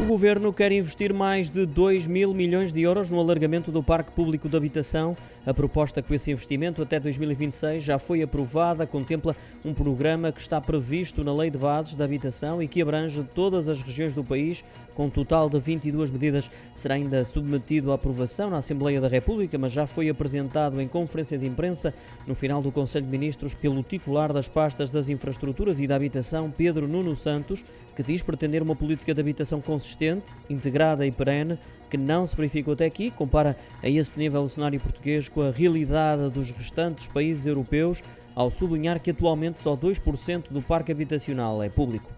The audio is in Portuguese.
O governo quer investir mais de 2 mil milhões de euros no alargamento do Parque Público de Habitação. A proposta com esse investimento até 2026 já foi aprovada, contempla um programa que está previsto na Lei de Bases da Habitação e que abrange todas as regiões do país, com um total de 22 medidas. Será ainda submetido à aprovação na Assembleia da República, mas já foi apresentado em conferência de imprensa no final do Conselho de Ministros pelo titular das pastas das Infraestruturas e da Habitação, Pedro Nuno Santos, que diz pretender uma política de habitação consistente consistente, integrada e perene, que não se verificou até aqui, compara a esse nível o cenário português com a realidade dos restantes países europeus, ao sublinhar que atualmente só 2% do parque habitacional é público.